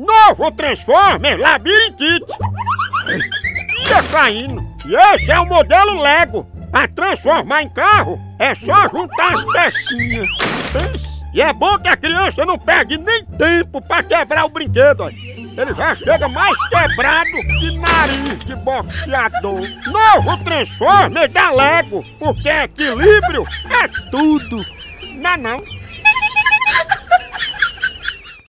Novo Transformer Labirintite. Ia caindo. E esse é o modelo Lego. Pra transformar em carro, é só juntar as pecinhas. E é bom que a criança não perde nem tempo pra quebrar o brinquedo. ó. Ele já chega mais quebrado que nariz de boxeador. Novo Transformer da Lego, porque equilíbrio é tudo. Não é não?